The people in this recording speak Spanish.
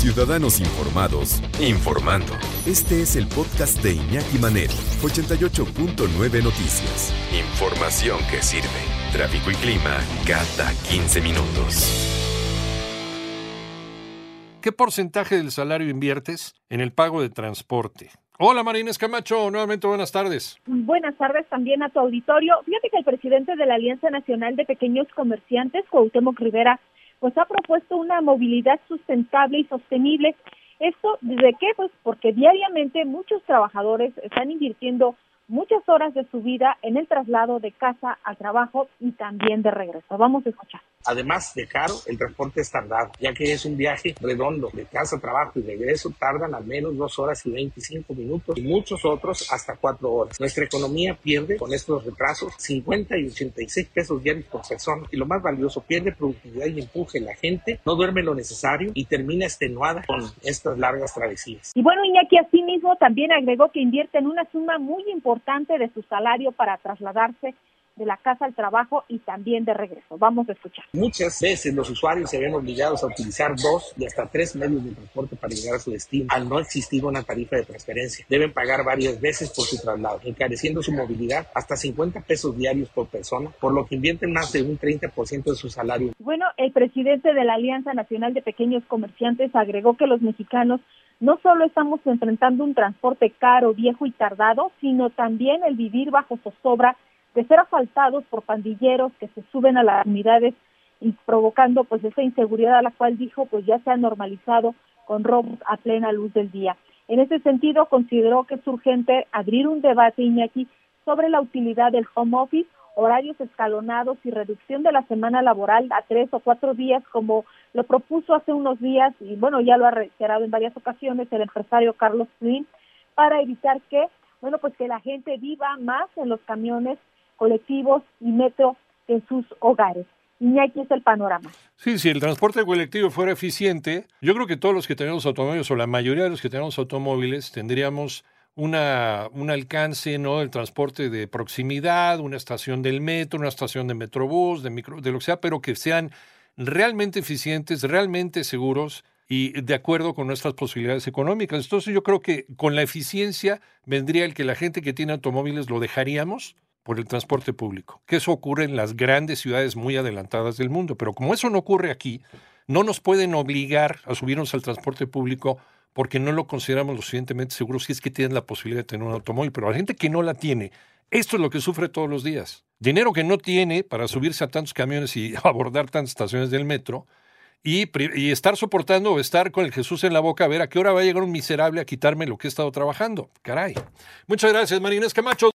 Ciudadanos Informados, informando. Este es el podcast de Iñaki Manero, 88.9 Noticias. Información que sirve. Tráfico y clima cada 15 minutos. ¿Qué porcentaje del salario inviertes en el pago de transporte? Hola Marines Camacho, nuevamente buenas tardes. Buenas tardes también a tu auditorio. Fíjate que el presidente de la Alianza Nacional de Pequeños Comerciantes, Cuauhtémoc Rivera, pues ha propuesto una movilidad sustentable y sostenible. ¿Esto desde qué? Pues porque diariamente muchos trabajadores están invirtiendo muchas horas de su vida en el traslado de casa al trabajo y también de regreso. Vamos a escuchar. Además de caro, el transporte es tardado, ya que es un viaje redondo de casa trabajo y regreso, tardan al menos dos horas y 25 minutos y muchos otros hasta cuatro horas. Nuestra economía pierde con estos retrasos 50 y 86 pesos diarios por persona y lo más valioso, pierde productividad y empuje. La gente no duerme lo necesario y termina extenuada con estas largas travesías. Y bueno, Iñaki asimismo también agregó que invierte en una suma muy importante de su salario para trasladarse de la casa al trabajo y también de regreso. Vamos a escuchar. Muchas veces los usuarios se ven obligados a utilizar dos y hasta tres medios de transporte para llegar a su destino, al no existir una tarifa de transferencia. Deben pagar varias veces por su traslado, encareciendo su movilidad hasta 50 pesos diarios por persona, por lo que invierten más de un 30% de su salario. Bueno, el presidente de la Alianza Nacional de Pequeños Comerciantes agregó que los mexicanos no solo estamos enfrentando un transporte caro, viejo y tardado, sino también el vivir bajo zozobra de ser asaltados por pandilleros que se suben a las unidades y provocando pues esa inseguridad a la cual dijo pues ya se ha normalizado con robos a plena luz del día. En ese sentido consideró que es urgente abrir un debate Iñaki sobre la utilidad del home office, horarios escalonados y reducción de la semana laboral a tres o cuatro días como lo propuso hace unos días y bueno ya lo ha reiterado en varias ocasiones el empresario Carlos Slim para evitar que bueno pues que la gente viva más en los camiones colectivos y metro en sus hogares. Y aquí es el panorama. Sí, si el transporte colectivo fuera eficiente, yo creo que todos los que tenemos automóviles, o la mayoría de los que tenemos automóviles, tendríamos una, un alcance ¿no? del transporte de proximidad, una estación del metro, una estación de metrobús, de, micro, de lo que sea, pero que sean realmente eficientes, realmente seguros y de acuerdo con nuestras posibilidades económicas. Entonces yo creo que con la eficiencia vendría el que la gente que tiene automóviles lo dejaríamos por el transporte público, que eso ocurre en las grandes ciudades muy adelantadas del mundo, pero como eso no ocurre aquí, no nos pueden obligar a subirnos al transporte público porque no lo consideramos lo suficientemente seguro si es que tienen la posibilidad de tener un automóvil, pero la gente que no la tiene, esto es lo que sufre todos los días. Dinero que no tiene para subirse a tantos camiones y abordar tantas estaciones del metro, y, estar soportando o estar con el Jesús en la boca a ver a qué hora va a llegar un miserable a quitarme lo que he estado trabajando. Caray. Muchas gracias, Marines Camacho.